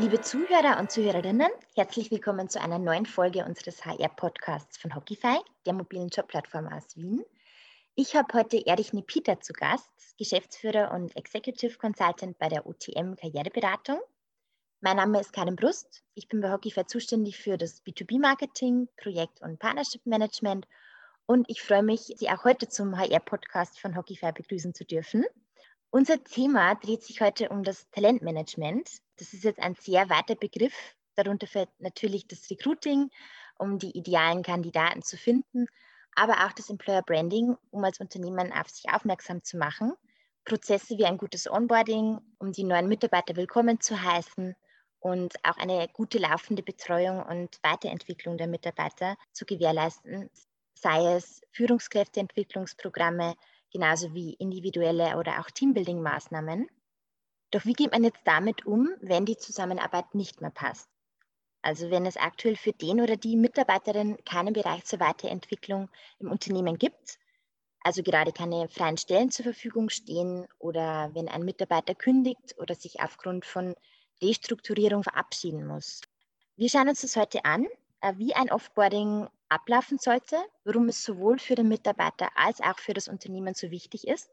Liebe Zuhörer und Zuhörerinnen, herzlich willkommen zu einer neuen Folge unseres HR-Podcasts von Hockeyfy, der mobilen Jobplattform aus Wien. Ich habe heute Erich Nepita zu Gast, Geschäftsführer und Executive Consultant bei der OTM Karriereberatung. Mein Name ist Karin Brust. Ich bin bei Hockeyfy zuständig für das B2B-Marketing, Projekt- und Partnership-Management und ich freue mich, Sie auch heute zum HR-Podcast von Hockeyfy begrüßen zu dürfen. Unser Thema dreht sich heute um das Talentmanagement. Das ist jetzt ein sehr weiter Begriff. Darunter fällt natürlich das Recruiting, um die idealen Kandidaten zu finden, aber auch das Employer Branding, um als Unternehmen auf sich aufmerksam zu machen. Prozesse wie ein gutes Onboarding, um die neuen Mitarbeiter willkommen zu heißen und auch eine gute laufende Betreuung und Weiterentwicklung der Mitarbeiter zu gewährleisten, sei es Führungskräfteentwicklungsprogramme, genauso wie individuelle oder auch Teambuilding-Maßnahmen. Doch wie geht man jetzt damit um, wenn die Zusammenarbeit nicht mehr passt? Also wenn es aktuell für den oder die Mitarbeiterin keinen Bereich zur Weiterentwicklung im Unternehmen gibt, also gerade keine freien Stellen zur Verfügung stehen oder wenn ein Mitarbeiter kündigt oder sich aufgrund von Restrukturierung verabschieden muss. Wir schauen uns das heute an, äh, wie ein Offboarding ablaufen sollte, warum es sowohl für den Mitarbeiter als auch für das Unternehmen so wichtig ist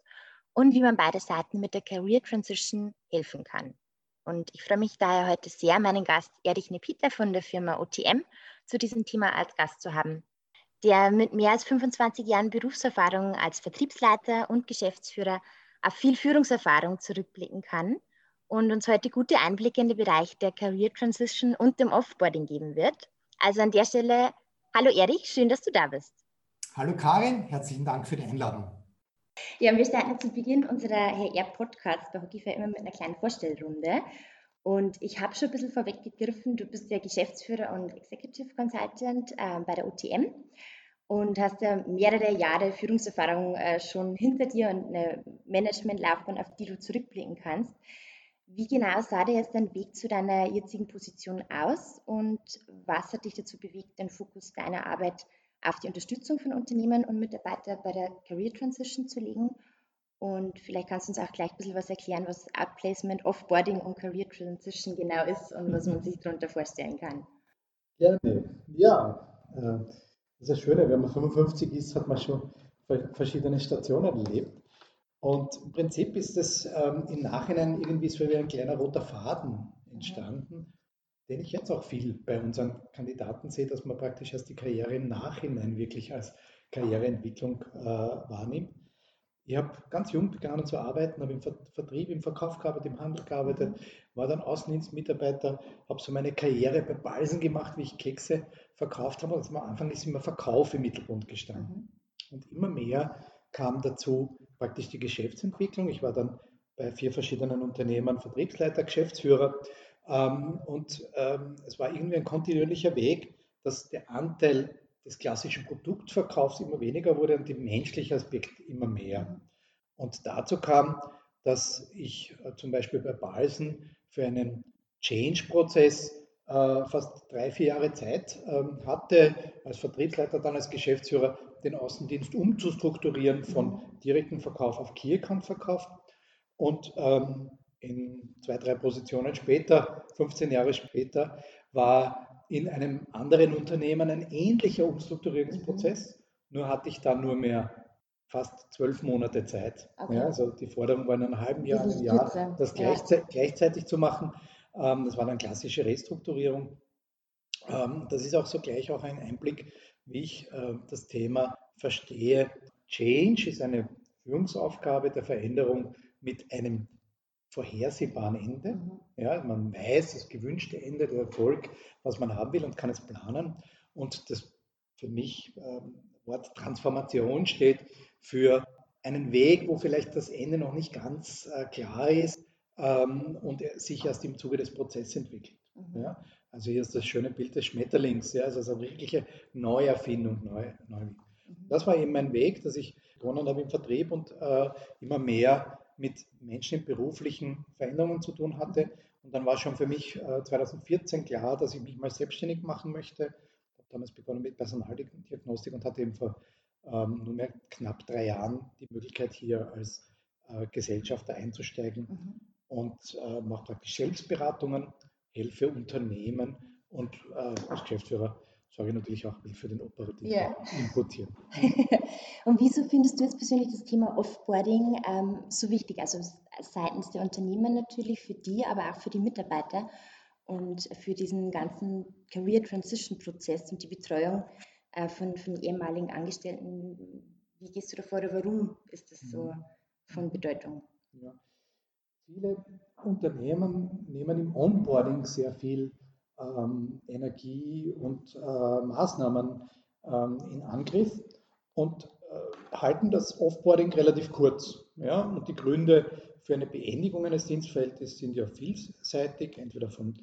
und wie man beide Seiten mit der Career Transition helfen kann. Und ich freue mich daher heute sehr, meinen Gast Erich Nepita von der Firma OTM zu diesem Thema als Gast zu haben, der mit mehr als 25 Jahren Berufserfahrung als Vertriebsleiter und Geschäftsführer auf viel Führungserfahrung zurückblicken kann und uns heute gute Einblicke in den Bereich der Career Transition und dem Offboarding geben wird. Also an der Stelle Hallo Erich, schön, dass du da bist. Hallo Karin, herzlichen Dank für die Einladung. Ja, wir starten zu Beginn unserer HR-Podcasts bei Hockeyfair immer mit einer kleinen Vorstellrunde. Und ich habe schon ein bisschen vorweggegriffen, du bist ja Geschäftsführer und Executive Consultant äh, bei der OTM und hast ja mehrere Jahre Führungserfahrung äh, schon hinter dir und eine Managementlaufbahn, auf die du zurückblicken kannst. Wie genau sah dir jetzt dein Weg zu deiner jetzigen Position aus und was hat dich dazu bewegt, den Fokus deiner Arbeit auf die Unterstützung von Unternehmen und Mitarbeitern bei der Career Transition zu legen? Und vielleicht kannst du uns auch gleich ein bisschen was erklären, was Outplacement, Offboarding und Career Transition genau ist und was man sich darunter vorstellen kann. Gerne. Ja, äh, das ist das Schöne, wenn man 55 ist, hat man schon verschiedene Stationen erlebt. Und im Prinzip ist es ähm, im Nachhinein irgendwie so wie ein kleiner roter Faden entstanden, den ich jetzt auch viel bei unseren Kandidaten sehe, dass man praktisch erst die Karriere im Nachhinein wirklich als Karriereentwicklung äh, wahrnimmt. Ich habe ganz jung begonnen zu arbeiten, habe im Vertrieb, im Verkauf gearbeitet, im Handel gearbeitet, war dann Außendienstmitarbeiter, habe so meine Karriere bei Balsen gemacht, wie ich Kekse verkauft habe. Also am Anfang ist immer Verkauf im Mittelpunkt gestanden. Mhm. Und immer mehr kam dazu, praktisch die Geschäftsentwicklung. Ich war dann bei vier verschiedenen Unternehmen Vertriebsleiter, Geschäftsführer ähm, und ähm, es war irgendwie ein kontinuierlicher Weg, dass der Anteil des klassischen Produktverkaufs immer weniger wurde und der menschliche Aspekt immer mehr. Und dazu kam, dass ich äh, zum Beispiel bei Balsen für einen Change-Prozess äh, fast drei, vier Jahre Zeit ähm, hatte, als Vertriebsleiter, dann als Geschäftsführer, den Außendienst umzustrukturieren von direktem Verkauf auf Key Account Verkauf. Und ähm, in zwei, drei Positionen später, 15 Jahre später, war in einem anderen Unternehmen ein ähnlicher Umstrukturierungsprozess. Mhm. Nur hatte ich dann nur mehr fast zwölf Monate Zeit. Okay. Ja, also die Forderung war in einem halben Jahr, einem Jahr, das gleichzeitig, ja. gleichzeitig zu machen. Ähm, das war dann klassische Restrukturierung. Ähm, das ist auch so gleich auch ein Einblick wie ich äh, das Thema verstehe. Change ist eine Führungsaufgabe der Veränderung mit einem vorhersehbaren Ende. Mhm. Ja, man weiß das gewünschte Ende, der Erfolg, was man haben will und kann es planen. Und das für mich ähm, Wort Transformation steht für einen Weg, wo vielleicht das Ende noch nicht ganz äh, klar ist ähm, und sich erst im Zuge des Prozesses entwickelt. Mhm. Ja? Also hier ist das schöne Bild des Schmetterlings, ja, also eine wirkliche Neuerfindung. Neu, neu. Mhm. Das war eben mein Weg, dass ich begonnen habe im Vertrieb und äh, immer mehr mit Menschen in beruflichen Veränderungen zu tun hatte. Und dann war schon für mich äh, 2014 klar, dass ich mich mal selbstständig machen möchte. Ich habe damals begonnen mit Personaldiagnostik und hatte eben vor ähm, nunmehr knapp drei Jahren die Möglichkeit, hier als äh, Gesellschafter einzusteigen mhm. und äh, mache praktisch Selbstberatungen helfe Unternehmen und äh, als Geschäftsführer sorge ich natürlich auch für den operativen Ja. Input hier. Und wieso findest du jetzt persönlich das Thema Offboarding ähm, so wichtig? Also seitens der Unternehmen natürlich, für die, aber auch für die Mitarbeiter und für diesen ganzen Career Transition Prozess und die Betreuung äh, von, von ehemaligen Angestellten. Wie gehst du davor oder warum ist das so Mhm. von Bedeutung? Ja. Viele Unternehmen nehmen im Onboarding sehr viel ähm, Energie und äh, Maßnahmen ähm, in Angriff und äh, halten das Offboarding relativ kurz. Ja? Und die Gründe für eine Beendigung eines Dienstverhältnisses sind ja vielseitig, entweder vom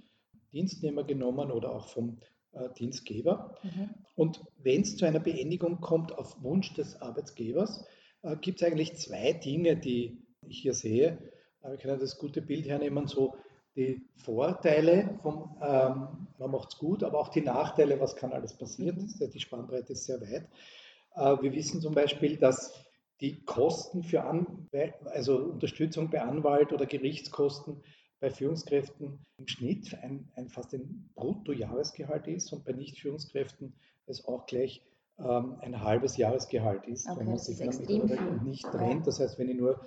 Dienstnehmer genommen oder auch vom äh, Dienstgeber. Mhm. Und wenn es zu einer Beendigung kommt auf Wunsch des Arbeitgebers, äh, gibt es eigentlich zwei Dinge, die ich hier sehe. Äh, wir können das gute Bild hernehmen, so die Vorteile vom, ähm, man macht es gut, aber auch die Nachteile, was kann alles passieren. Mhm. Die Spannbreite ist sehr weit. Äh, wir wissen zum Beispiel, dass die Kosten für An also Unterstützung bei Anwalt oder Gerichtskosten bei Führungskräften im Schnitt ein, ein fast ein Bruttojahresgehalt ist und bei Nicht-Führungskräften es auch gleich ähm, ein halbes Jahresgehalt ist, Okay, wenn man sich von nicht trennt. Das heißt, wenn ich nur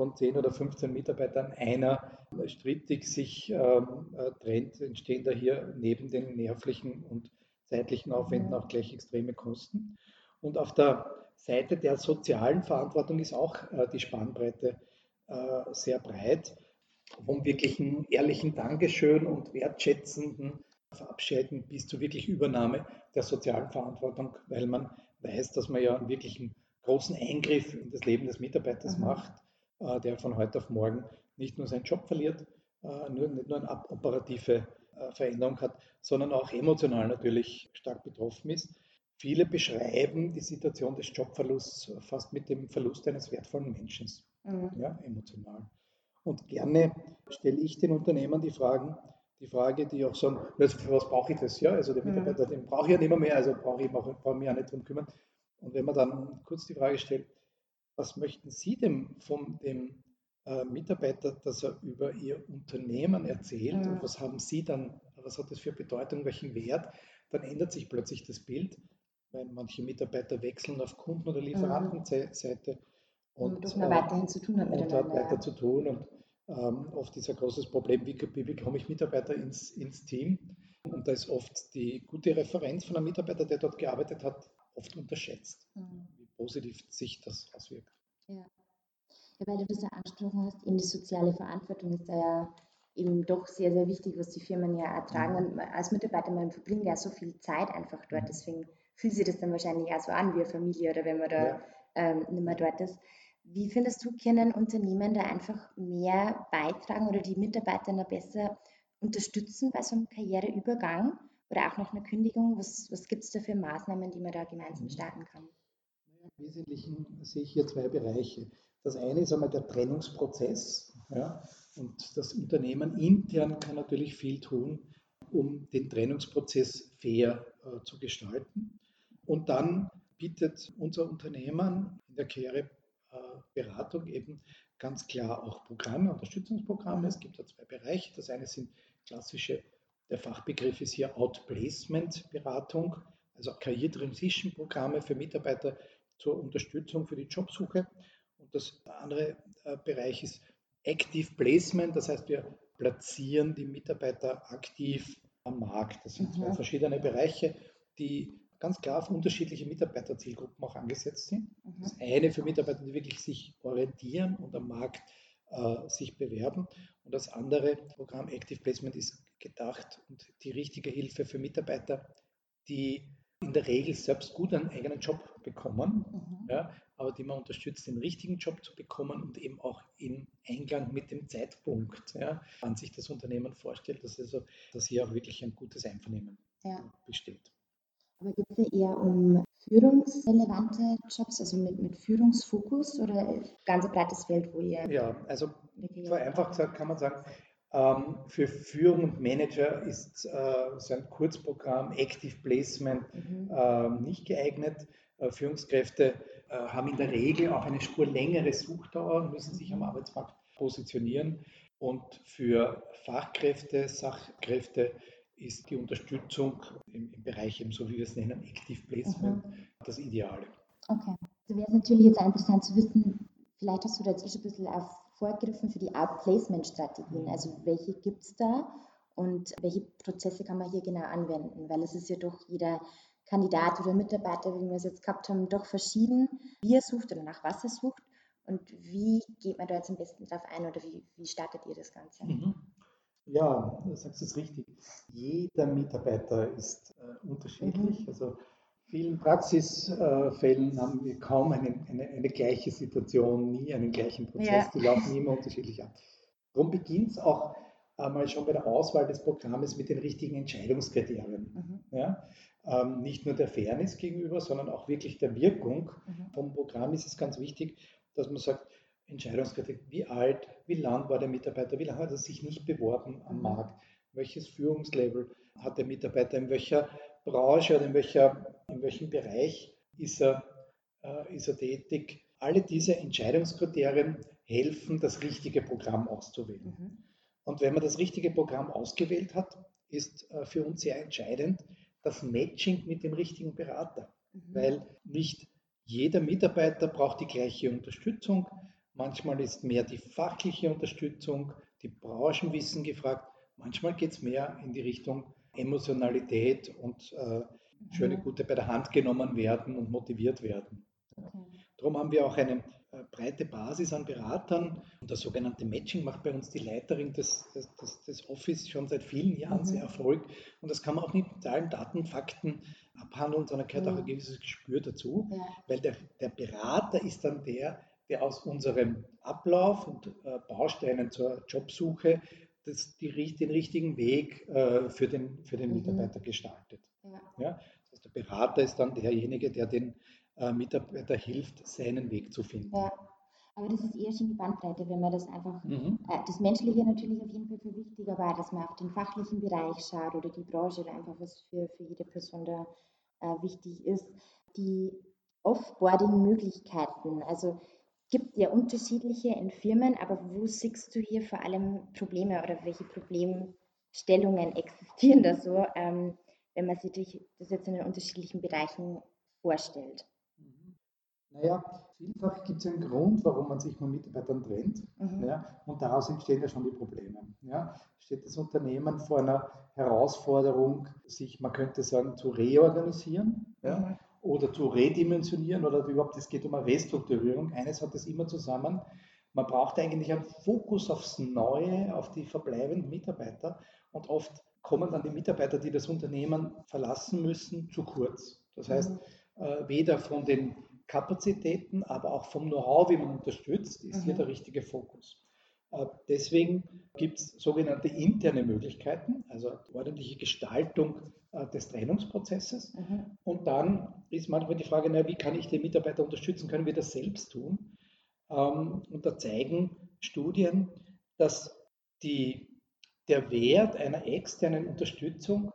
von 10 oder 15 Mitarbeitern einer strittig sich ähm, äh, trennt, entstehen da hier neben den nervlichen und zeitlichen Aufwänden Mhm. auch gleich extreme Kosten. Und auf der Seite der sozialen Verantwortung ist auch äh, die Spannbreite äh, sehr breit, vom wirklichen ehrlichen Dankeschön und wertschätzenden Verabschieden bis zur wirklich Übernahme der sozialen Verantwortung, weil man weiß, dass man ja einen wirklichen großen Eingriff in das Leben des Mitarbeiters Mhm. macht, der von heute auf morgen nicht nur seinen Job verliert, äh, nur, nicht nur eine operative äh, Veränderung hat, sondern auch emotional natürlich stark betroffen ist. Viele beschreiben die Situation des Jobverlusts fast mit dem Verlust eines wertvollen Menschen, Mhm. ja, emotional. Und gerne stelle ich den Unternehmern die Fragen, die Frage, die auch sagen, für was brauche ich das? Ja, also der Mhm. Mitarbeiter, den brauche ich ja nicht mehr, mehr also brauche ich brauche, brauche mich auch nicht drum kümmern. Und wenn man dann kurz die Frage stellt, was möchten Sie denn von dem äh, Mitarbeiter, dass er über Ihr Unternehmen erzählt Mhm. und was haben Sie dann, was hat das für Bedeutung, welchen Wert, dann ändert sich plötzlich das Bild, weil manche Mitarbeiter wechseln auf Kunden- oder Lieferantenseite Und und, doch noch äh, weiterhin zu tun hat und hat miteinander. weiter ja. zu tun. Und ähm, oft ist ein großes Problem, wie, wie bekomme ich Mitarbeiter ins, ins Team? Und da ist oft die gute Referenz von einem Mitarbeiter, der dort gearbeitet hat, oft unterschätzt, Mhm. Positiv sich das auswirkt. Ja. ja, weil du das ja angesprochen hast, eben die soziale Verantwortung ist da ja eben doch sehr, sehr wichtig, was die Firmen ja ertragen. Und man- als Mitarbeiter, man verbringt ja so viel Zeit einfach dort, Mhm. deswegen fühlt sich das dann wahrscheinlich auch so an wie eine Familie oder wenn man da Ja. ähm, nicht mehr dort ist. Wie findest du, können Unternehmen da einfach mehr beitragen oder die Mitarbeiter noch besser unterstützen bei so einem Karriereübergang oder auch nach einer Kündigung? Was, was gibt es da für Maßnahmen, die man da gemeinsam Mhm. starten kann? Wesentlichen sehe ich hier zwei Bereiche. Das eine ist einmal der Trennungsprozess. Ja, und das Unternehmen intern kann natürlich viel tun, um den Trennungsprozess fair äh, zu gestalten. Und dann bietet unser Unternehmen in der Karriereberatung eben ganz klar auch Programme, Unterstützungsprogramme. Es gibt da zwei Bereiche. Das eine sind klassische, der Fachbegriff ist hier Outplacement-Beratung, also Career-Transition-Programme für Mitarbeiter zur Unterstützung für die Jobsuche. Und das andere äh, Bereich ist Active Placement, das heißt, wir platzieren die Mitarbeiter aktiv am Markt. Das sind zwei Mhm. verschiedene Bereiche, die ganz klar auf unterschiedliche Mitarbeiterzielgruppen auch angesetzt sind. Mhm. Das eine für Mitarbeiter, die wirklich sich orientieren und am Markt äh, sich bewerben. Und das andere Programm Active Placement ist gedacht und die richtige Hilfe für Mitarbeiter, die in der Regel selbst gut einen eigenen Job bekommen, Mhm. ja, aber die man unterstützt, den richtigen Job zu bekommen und eben auch in Einklang mit dem Zeitpunkt, ja, wann sich das Unternehmen vorstellt, dass, also, dass hier auch wirklich ein gutes Einvernehmen Ja. besteht. Aber geht es ja eher um führungsrelevante Jobs, also mit, mit Führungsfokus oder ganz ein breites Feld, wo ihr Ja, also vereinfacht gesagt kann man sagen, für Führung und Manager ist äh, so ein Kurzprogramm Active Placement Mhm. ähm, nicht geeignet. Äh, Führungskräfte äh, haben in der Regel auch eine Spur längere Suchdauer und müssen sich am Arbeitsmarkt positionieren. Und für Fachkräfte, Sachkräfte ist die Unterstützung im, im Bereich, eben so wie wir es nennen, Active Placement, mhm. das Ideale. Okay. So wäre es natürlich jetzt interessant zu wissen, vielleicht hast du da jetzt schon ein bisschen auf vorgegriffen für die Outplacement-Strategien. Also welche gibt es da und welche Prozesse kann man hier genau anwenden? Weil es ist ja doch jeder Kandidat oder Mitarbeiter, wie wir es jetzt gehabt haben, doch verschieden, wie er sucht oder nach was er sucht. Und wie geht man da jetzt am besten drauf ein oder wie, wie startet ihr das Ganze? Mhm. Ja, du sagst es richtig. Jeder Mitarbeiter ist äh, unterschiedlich. Mhm. Also vielen Praxisfällen haben wir kaum eine, eine, eine, gleiche Situation, nie einen gleichen Prozess. Ja. Die laufen immer unterschiedlich ab. Darum beginnt es auch einmal schon bei der Auswahl des Programmes mit den richtigen Entscheidungskriterien. Mhm. Ja? Ähm, nicht nur der Fairness gegenüber, sondern auch wirklich der Wirkung mhm. vom Programm ist es ganz wichtig, dass man sagt, Entscheidungskriterien, wie alt, wie lang war der Mitarbeiter, wie lange hat er sich nicht beworben am mhm. Markt, welches Führungslevel hat der Mitarbeiter, in welcher Branche oder in, welcher, in welchem Bereich ist er, äh, ist er tätig. Alle diese Entscheidungskriterien helfen, das richtige Programm auszuwählen. Mhm. Und wenn man das richtige Programm ausgewählt hat, ist äh, für uns sehr entscheidend das Matching mit dem richtigen Berater. Mhm. Weil nicht jeder Mitarbeiter braucht die gleiche Unterstützung. Manchmal ist mehr die fachliche Unterstützung, die Branchenwissen gefragt. Manchmal geht es mehr in die Richtung Emotionalität und äh, schöne mhm. Gute bei der Hand genommen werden und motiviert werden. Okay. Darum haben wir auch eine äh, breite Basis an Beratern und das sogenannte Matching macht bei uns die Leiterin des, des, des Office schon seit vielen Jahren mhm. sehr Erfolg und das kann man auch nicht mit allen Daten, Fakten abhandeln, sondern gehört mhm. auch ein gewisses Gespür dazu, ja. weil der, der Berater ist dann der, der aus unserem Ablauf und äh, Bausteinen zur Jobsuche das, die, den richtigen Weg äh, für den, für den mhm. Mitarbeiter gestaltet. Ja. ja. Das heißt, der Berater ist dann derjenige, der den äh, Mitarbeiter hilft, seinen Weg zu finden. Ja. Aber das ist eher schon die Bandbreite, wenn man das einfach, mhm. äh, das Menschliche natürlich auf jeden Fall für wichtig, aber dass man auf den fachlichen Bereich schaut oder die Branche oder einfach was für, für jede Person da äh, wichtig ist. Die Offboarding-Möglichkeiten, also gibt ja unterschiedliche in Firmen, aber wo siehst du hier vor allem Probleme oder welche Problemstellungen existieren da so, ähm, wenn man sich das jetzt in den unterschiedlichen Bereichen vorstellt? Mhm. Naja, vielfach gibt es einen Grund, warum man sich von Mitarbeitern trennt. Mhm. Ja, und daraus entstehen ja schon die Probleme. Ja, steht das Unternehmen vor einer Herausforderung, sich, man könnte sagen, zu reorganisieren. Ja, mhm oder zu redimensionieren oder überhaupt, es geht um eine Restrukturierung. Eines hat das immer zusammen. Man braucht eigentlich einen Fokus aufs Neue, auf die verbleibenden Mitarbeiter und oft kommen dann die Mitarbeiter, die das Unternehmen verlassen müssen, zu kurz. Das heißt, mhm. äh, weder von den Kapazitäten, aber auch vom Know-how, wie man unterstützt, ist mhm. hier der richtige Fokus. Äh, deswegen gibt es sogenannte interne Möglichkeiten, also ordentliche Gestaltung äh, des Trennungsprozesses. Mhm. Und dann ist manchmal die Frage, na, wie kann ich den Mitarbeiter unterstützen? Können wir das selbst tun? Ähm, und da zeigen Studien, dass die, der Wert einer externen Unterstützung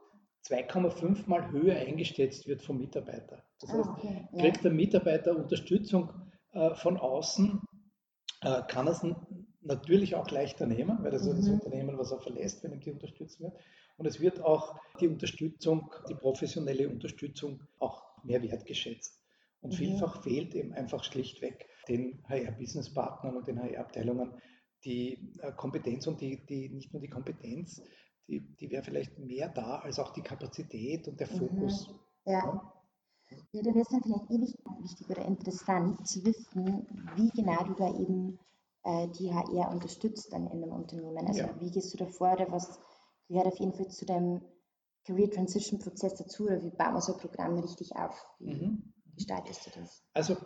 2,5 mal höher eingeschätzt wird vom Mitarbeiter. Das ah, heißt, okay. kriegt der Mitarbeiter Unterstützung äh, von außen, äh, kann er es natürlich auch leichter nehmen, weil das mhm. ist das Unternehmen, was er verlässt, wenn ihm die unterstützt wird. Und es wird auch die Unterstützung, die professionelle Unterstützung auch mehr wertgeschätzt. Und mhm. vielfach fehlt eben einfach schlichtweg den HR-Business-Partnern und den HR-Abteilungen die äh, Kompetenz und die, die, nicht nur die Kompetenz, die, die wäre vielleicht mehr da als auch die Kapazität und der mhm. Fokus. Mhm. Ja. ja. Da wäre es dann vielleicht eh wichtig oder interessant zu wissen, wie genau du da eben äh, die HR unterstützt dann in einem Unternehmen. Also ja. wie gehst du da vor oder was gehört auf jeden Fall zu deinem Career Transition Prozess dazu oder wie bauen wir so ein Programm richtig auf? Wie mhm. gestaltest du das? Also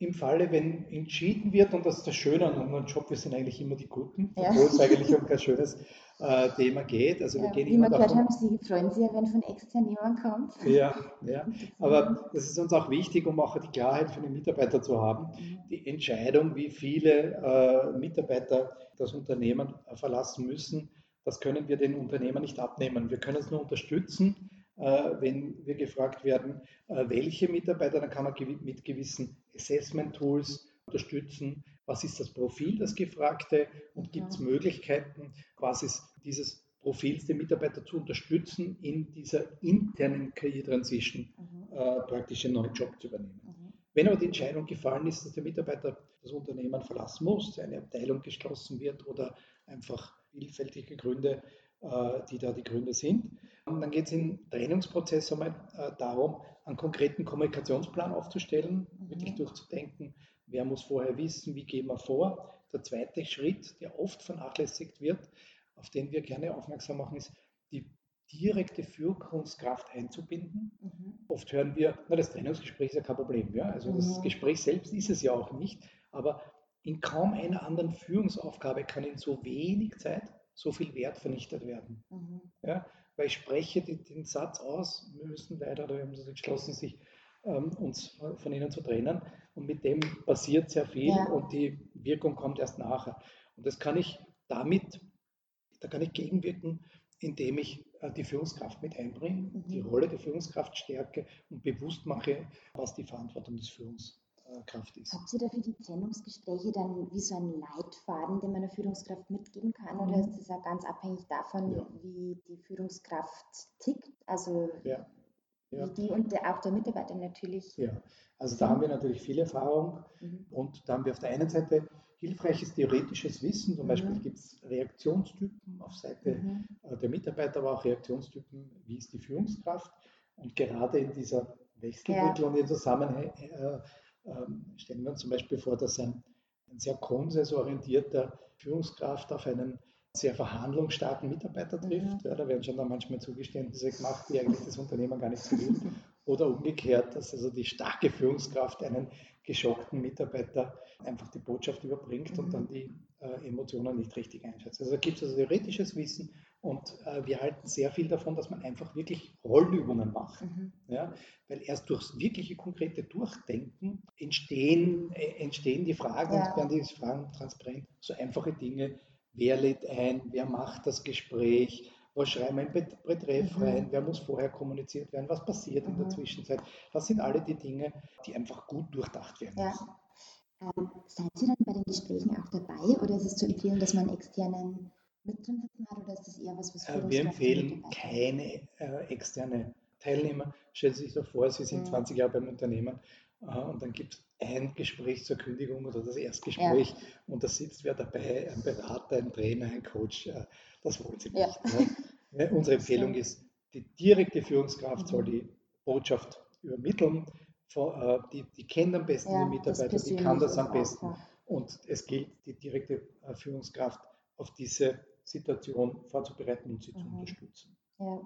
im Falle, wenn entschieden wird, und das ist das Schöne an unserem Job, wir sind eigentlich immer die Guten, ja. obwohl es eigentlich um kein schönes äh, Thema geht. Also wir ja, gehen wie immer wir gehört haben, Sie freuen sich ja, wenn von extern jemand kommt. Ja, ja, aber das ist uns auch wichtig, um auch die Klarheit für den Mitarbeiter zu haben. Mhm. Die Entscheidung, wie viele äh, Mitarbeiter das Unternehmen verlassen müssen, das können wir den Unternehmern nicht abnehmen. Wir können es nur unterstützen wenn wir gefragt werden, äh, welche Mitarbeiter, dann kann man mit gewissen Assessment-Tools unterstützen, was ist das Profil, das Gefragte und gibt es Möglichkeiten, quasi dieses Profils der Mitarbeiter zu unterstützen, in dieser internen Career Transition mhm. äh, praktisch einen neuen Job zu übernehmen. Mhm. Wenn aber die Entscheidung gefallen ist, dass der Mitarbeiter das Unternehmen verlassen muss, eine Abteilung geschlossen wird oder einfach vielfältige Gründe, äh, die da die Gründe sind, dann geht es im Trainingsprozess einmal äh, darum, einen konkreten Kommunikationsplan aufzustellen, mhm. wirklich durchzudenken, wer muss vorher wissen, wie gehen wir vor. Der zweite Schritt, der oft vernachlässigt wird, auf den wir gerne aufmerksam machen, ist die direkte Führungskraft einzubinden. Mhm. Oft hören wir, na, das Trainingsgespräch ist ja kein Problem. Ja? Also mhm. das Gespräch selbst ist es ja auch nicht, aber in kaum einer anderen Führungsaufgabe kann in so wenig Zeit so viel Wert vernichtet werden. Mhm. Ja? Weil ich spreche den, den, Satz aus, wir müssen leider, oder wir haben uns entschlossen, sich ähm, uns von ihnen zu trennen. Und mit dem passiert sehr viel ja. und die Wirkung kommt erst nachher. Und das kann ich damit da kann ich gegenwirken, indem ich äh, die Führungskraft mit einbringe, mhm. die Rolle der Führungskraft stärke und bewusst mache, was die Verantwortung des Führungskraft ist. Habt ihr dafür die Trennungsgespräche dann wie so einen Leitfaden, den man der Führungskraft mitgeben kann? Mhm. Oder ist das auch ganz abhängig davon, ja. wie die Führungskraft tickt? Also ja. Ja. wie die und auch der Mitarbeiter natürlich. Ja, also da haben wir natürlich viel Erfahrung mhm. und da haben wir auf der einen Seite hilfreiches theoretisches Wissen. Zum Beispiel mhm. gibt es Reaktionstypen auf Seite mhm. Äh, der Mitarbeiter, aber auch Reaktionstypen, wie ist die Führungskraft. Und gerade in dieser Wechselwirkung ja. im Zusammenhang äh, äh, stellen wir uns zum Beispiel vor, dass ein, ein sehr konsensorientierter Führungskraft auf einen sehr verhandlungsstarken Mitarbeiter trifft. Mhm. Ja, da werden schon dann manchmal Zugeständnisse gemacht, die eigentlich das Unternehmen gar nicht so will. Oder umgekehrt, dass also die starke Führungskraft einen geschockten Mitarbeiter einfach die Botschaft überbringt mhm. und dann die äh, Emotionen nicht richtig einschätzt. Also da gibt es also theoretisches Wissen und äh, wir halten sehr viel davon, dass man einfach wirklich Rollübungen macht. Mhm. Ja? Weil erst durchs wirkliche konkrete Durchdenken entstehen, äh, entstehen die Fragen ja. und werden die Fragen transparent. So einfache Dinge, wer lädt ein, wer macht das Gespräch, was schreiben wir in Betreff mhm. rein, wer muss vorher kommuniziert werden, was passiert mhm. in der mhm. Zwischenzeit. Das sind alle die Dinge, die einfach gut durchdacht werden ja. müssen. Ähm, seid ihr dann bei den Gesprächen auch dabei oder ist es zu empfehlen, dass man externen mit drin sitzen hat oder ist das eher was, was äh, Wir empfehlen keine äh, externe Teilnehmer. Stellen Sie sich doch vor, Sie sind mhm. 20 Jahre beim Unternehmen äh, und dann gibt es ein Gespräch zur Kündigung oder das Erstgespräch ja. und da sitzt wer dabei, ein Berater, ein Trainer, ein Coach. Äh, das wollen Sie nicht. Ja. Ne? Unsere Empfehlung ist, die direkte Führungskraft mhm. soll die Botschaft übermitteln. Äh, die, die kennt am besten ja, die Mitarbeiter, die kann das am besten. Und es gilt, die direkte äh, Führungskraft auf diese Situation vorzubereiten und sie mhm. zu unterstützen. Ja.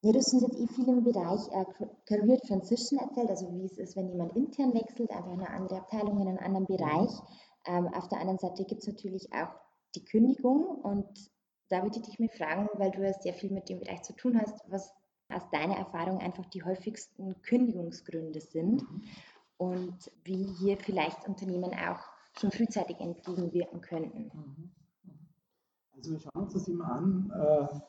Ja, du hast uns jetzt eh viel im Bereich äh, Career Transition erzählt, also wie es ist, wenn jemand intern wechselt, einfach in eine andere Abteilung, in einen anderen Bereich. Ähm, auf der anderen Seite gibt es natürlich auch die Kündigung und da würde ich dich mal fragen, weil du ja sehr viel mit dem Bereich zu tun hast, was aus deiner Erfahrung einfach die häufigsten Kündigungsgründe sind mhm. und wie hier vielleicht Unternehmen auch schon frühzeitig entgegenwirken könnten. Mhm. Also wir schauen uns das immer an. Äh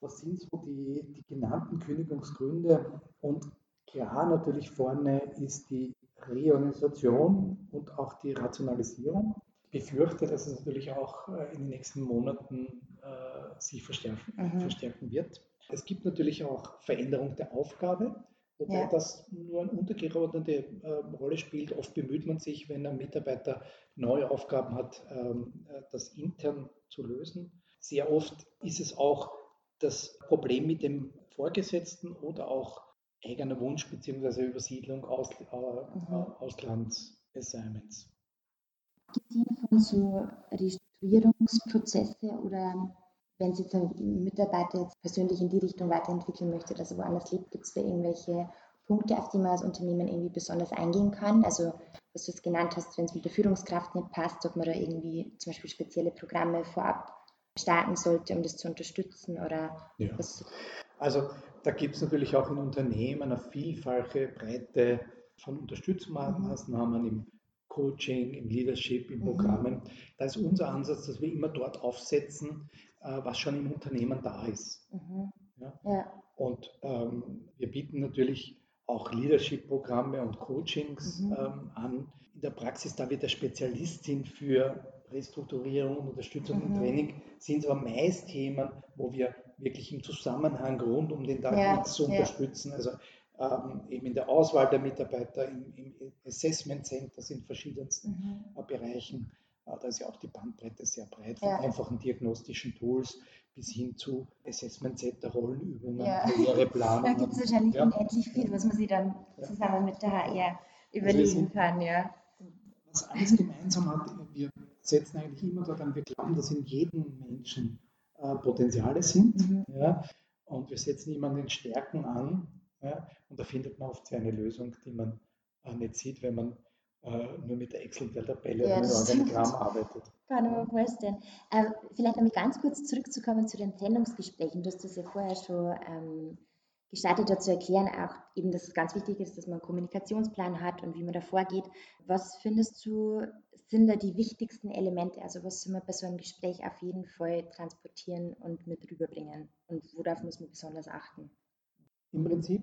was sind so die, die genannten Kündigungsgründe? Und klar, natürlich vorne ist die Reorganisation und auch die Rationalisierung. Ich befürchte, dass es natürlich auch äh, in den nächsten Monaten äh, sich verstärken, mhm. verstärken wird. Es gibt natürlich auch Veränderung der Aufgabe, wobei ja. das nur eine untergeordnete äh, Rolle spielt. Oft bemüht man sich, wenn ein Mitarbeiter neue Aufgaben hat, ähm, äh, das intern zu lösen. Sehr oft ist es auch das Problem mit dem Vorgesetzten oder auch eigener Wunsch bzw. Übersiedlung aus, äh, mhm. Auslandsassignments. Gibt es von so Restrukturierungsprozesse oder wenn sich ein Mitarbeiter jetzt persönlich in die Richtung weiterentwickeln möchte, dass er woanders lebt, gibt es da irgendwelche Punkte, auf die man als Unternehmen irgendwie besonders eingehen kann? Also, was du es genannt hast, wenn es mit der Führungskraft nicht passt, ob man da irgendwie zum Beispiel spezielle Programme vorab starten sollte, um das zu unterstützen? Oder ja. Also da gibt es natürlich auch in Unternehmen eine vielfache Breite von Unterstützungsmaßnahmen mhm. im Coaching, im Leadership, in mhm. Programmen. Mhm. Da ist unser Ansatz, dass wir immer dort aufsetzen, äh, was schon im Unternehmen da ist. Mhm. Ja? ja? Und ähm, wir bieten natürlich auch Leadership-Programme und Coachings mhm. ähm, an, in der Praxis da wir der Spezialist sind für Restrukturierung, Unterstützung mhm. und Training, sind es aber meist Themen, wo wir wirklich im Zusammenhang rund um den Tag ja, X unterstützen. Ja. Also ähm, eben in der Auswahl der Mitarbeiter, im, im Assessment Centers in verschiedensten mhm. Äh, Bereichen. Äh, da ist ja auch die Bandbreite sehr breit, von ja. einfachen diagnostischen Tools bis hin zu Assessment Center, Rollenübungen, ja. Karriereplanung. Da gibt es wahrscheinlich ja. unendlich viel, was man sich dann zusammen mit der HR überlegen also sind, kann. Ja. Was alles gemeinsam hat, wir setzen eigentlich immer daran, wir glauben, dass in jedem Menschen äh, Potenziale sind. Mhm. Ja, und wir setzen immer an den Stärken an. Ja, und da findet man oft eine Lösung, die man äh, nicht sieht, wenn man äh, nur mit der Excel-Tabelle ja, oder Organigramm arbeitet. Kann ich mir vorstellen. Äh, vielleicht um ganz kurz zurückzukommen zu den Trennungsgesprächen. Du hast das ja vorher schon ähm, gestartet dazu erklären, auch eben, dass es ganz wichtig ist, dass man einen Kommunikationsplan hat und wie man da vorgeht. Was findest du, sind da die wichtigsten Elemente? Also was soll man bei so einem Gespräch auf jeden Fall transportieren und mit rüberbringen? Und worauf muss man besonders achten? Im Prinzip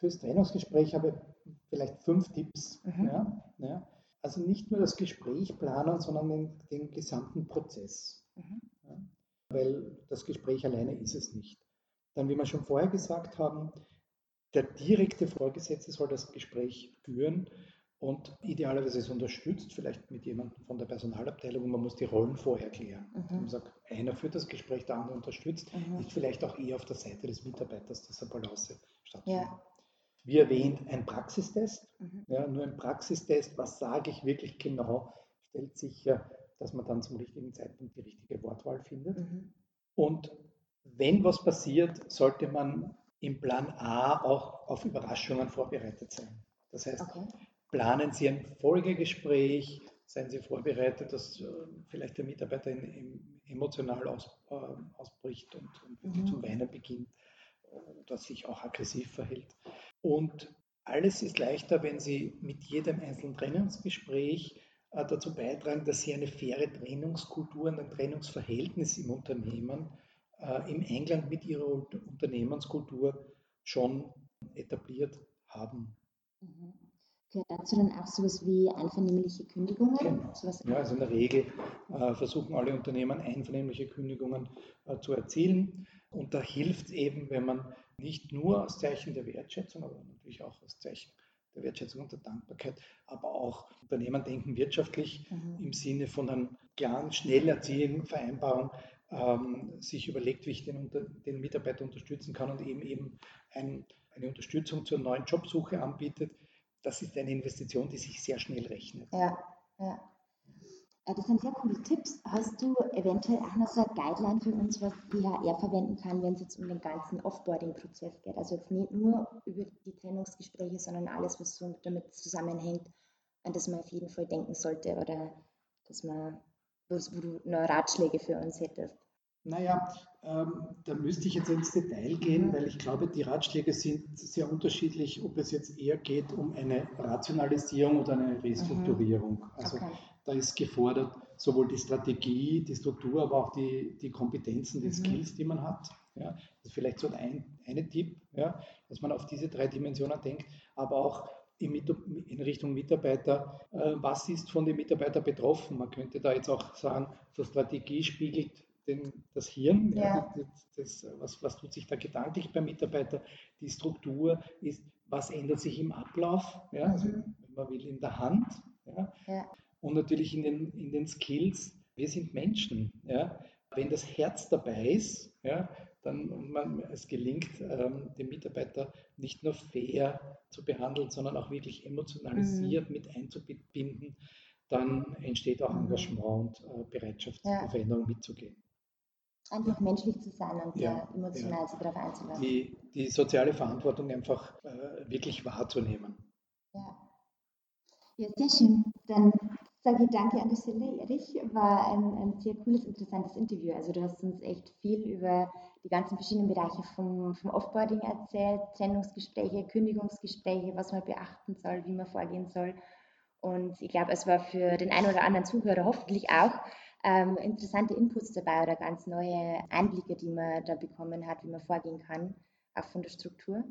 fürs Trennungsgespräch habe ich vielleicht fünf Tipps. Mhm. Ja, ja. Also nicht nur das Gespräch planen, sondern den, den gesamten Prozess. Mhm. Ja. Weil das Gespräch alleine ist es nicht. Dann, wie wir schon vorher gesagt haben, der direkte Vorgesetzte soll das Gespräch führen und idealerweise es unterstützt, vielleicht mit jemandem von der Personalabteilung, und man muss die Rollen vorher klären. Mhm. Man sagt, einer führt das Gespräch, der andere unterstützt, mhm. ist vielleicht auch eher auf der Seite des Mitarbeiters, dass der Balance stattfindet. Ja. Wie erwähnt, ein Praxistest. Mhm. Ja, nur ein Praxistest, was sage ich wirklich genau, stellt sicher, dass man dann zum richtigen Zeitpunkt die richtige Wortwahl findet. Mhm. Und wenn was passiert, sollte man im Plan A auch auf Überraschungen vorbereitet sein. Das heißt, okay. planen Sie ein Folgegespräch, seien Sie vorbereitet, dass äh, vielleicht der Mitarbeiter in, in emotional aus, äh, ausbricht und, und mhm. zum Weinen beginnt oder sich auch aggressiv verhält. Und alles ist leichter, wenn Sie mit jedem einzelnen Trennungsgespräch äh, dazu beitragen, dass Sie eine faire Trennungskultur und ein Trennungsverhältnis im Unternehmen äh, im Einklang mit ihrer Unternehmenskultur schon etabliert haben. Mhm. Gehört dazu dann auch sowas wie einvernehmliche Kündigungen? Genau. Ja, also in der Regel äh, versuchen alle Unternehmen einvernehmliche Kündigungen äh, zu erzielen. Und da hilft es eben, wenn man nicht nur als Zeichen der Wertschätzung, aber natürlich auch als Zeichen der Wertschätzung und der Dankbarkeit, aber auch Unternehmen denken wirtschaftlich mhm. im Sinne von einer klaren, schnell Vereinbarung ähm, sich überlegt, wie ich den, den, Mitarbeiter unterstützen kann und eben eben ein, eine Unterstützung zur neuen Jobsuche anbietet, das ist eine Investition, die sich sehr schnell rechnet. Ja, ja. Das sind sehr coole Tipps. Hast du eventuell auch noch so eine Guideline für uns, was die HR verwenden kann, wenn es jetzt um den ganzen Offboarding-Prozess geht? Also jetzt nicht nur über die Trennungsgespräche, sondern alles, was so damit zusammenhängt, an das man auf jeden Fall denken sollte oder dass man wo du noch Ratschläge für uns hättest? Naja, ähm, da müsste ich jetzt ins Detail gehen, weil ich glaube, die Ratschläge sind sehr unterschiedlich, ob es jetzt eher geht um eine Rationalisierung oder eine Restrukturierung. Mhm. Also okay. Da ist gefordert sowohl die Strategie, die Struktur, aber auch die, die Kompetenzen, die mhm. Skills, die man hat. Ja, das ist vielleicht so ein eine Tipp, ja, dass man auf diese drei Dimensionen denkt, aber auch in Richtung Mitarbeiter, äh, was ist von den Mitarbeitern betroffen? Man könnte da jetzt auch sagen, so Strategie spiegelt den, das Hirn, ja. Ja, das, das, was, was tut sich da gedanklich beim Mitarbeiter? Die Struktur ist, was ändert sich im Ablauf, ja, also, mhm. wenn man will, in der Hand. Ja. Und natürlich in den, in den Skills, wir sind Menschen. Ja. Wenn das Herz dabei ist, ja, dann man, es gelingt, ähm, den Mitarbeiter nicht nur fair zu behandeln, sondern auch wirklich emotionalisiert mhm. mit einzubinden, dann entsteht auch mhm. Engagement und äh, Bereitschaft, ja. der Veränderung mitzugehen. Einfach menschlich zu sein und ja, emotional ja. sich darauf einzulassen. Die, die soziale Verantwortung einfach äh, wirklich wahrzunehmen. Ja. ja, sehr schön. Dann sage ich danke an der Stelle, Erich. War ein, ein sehr cooles, interessantes Interview. Also du hast uns echt viel über die ganzen verschiedenen Bereiche vom, vom Offboarding erzählt, Trennungsgespräche, Kündigungsgespräche, was man beachten soll, wie man vorgehen soll. Und ich glaube, es war für den einen oder anderen Zuhörer hoffentlich auch ähm, interessante Inputs dabei oder ganz neue Einblicke, die man da bekommen hat, wie man vorgehen kann, auch von der Struktur.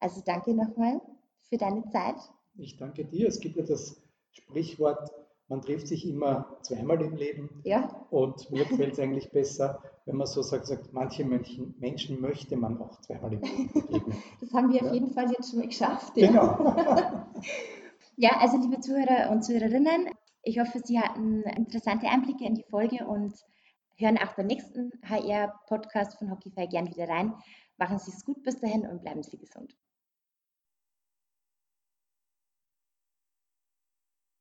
Also danke nochmal für deine Zeit. Ich danke dir. Es gibt ja das Sprichwort, man trifft sich immer zweimal im Leben. Ja. Und mir gefällt es eigentlich besser, wenn man so sagt, sagt manche Menschen, Menschen möchte man auch zweimal im Leben begegnen. Das haben wir ja. auf jeden Fall jetzt schon mal geschafft. Ja. Genau. ja, also liebe Zuhörer und Zuhörerinnen, ich hoffe, Sie hatten interessante Einblicke in die Folge und hören auch beim nächsten HR-Podcast von Hockeyfy gern wieder rein. Machen Sie es gut bis dahin und bleiben Sie gesund.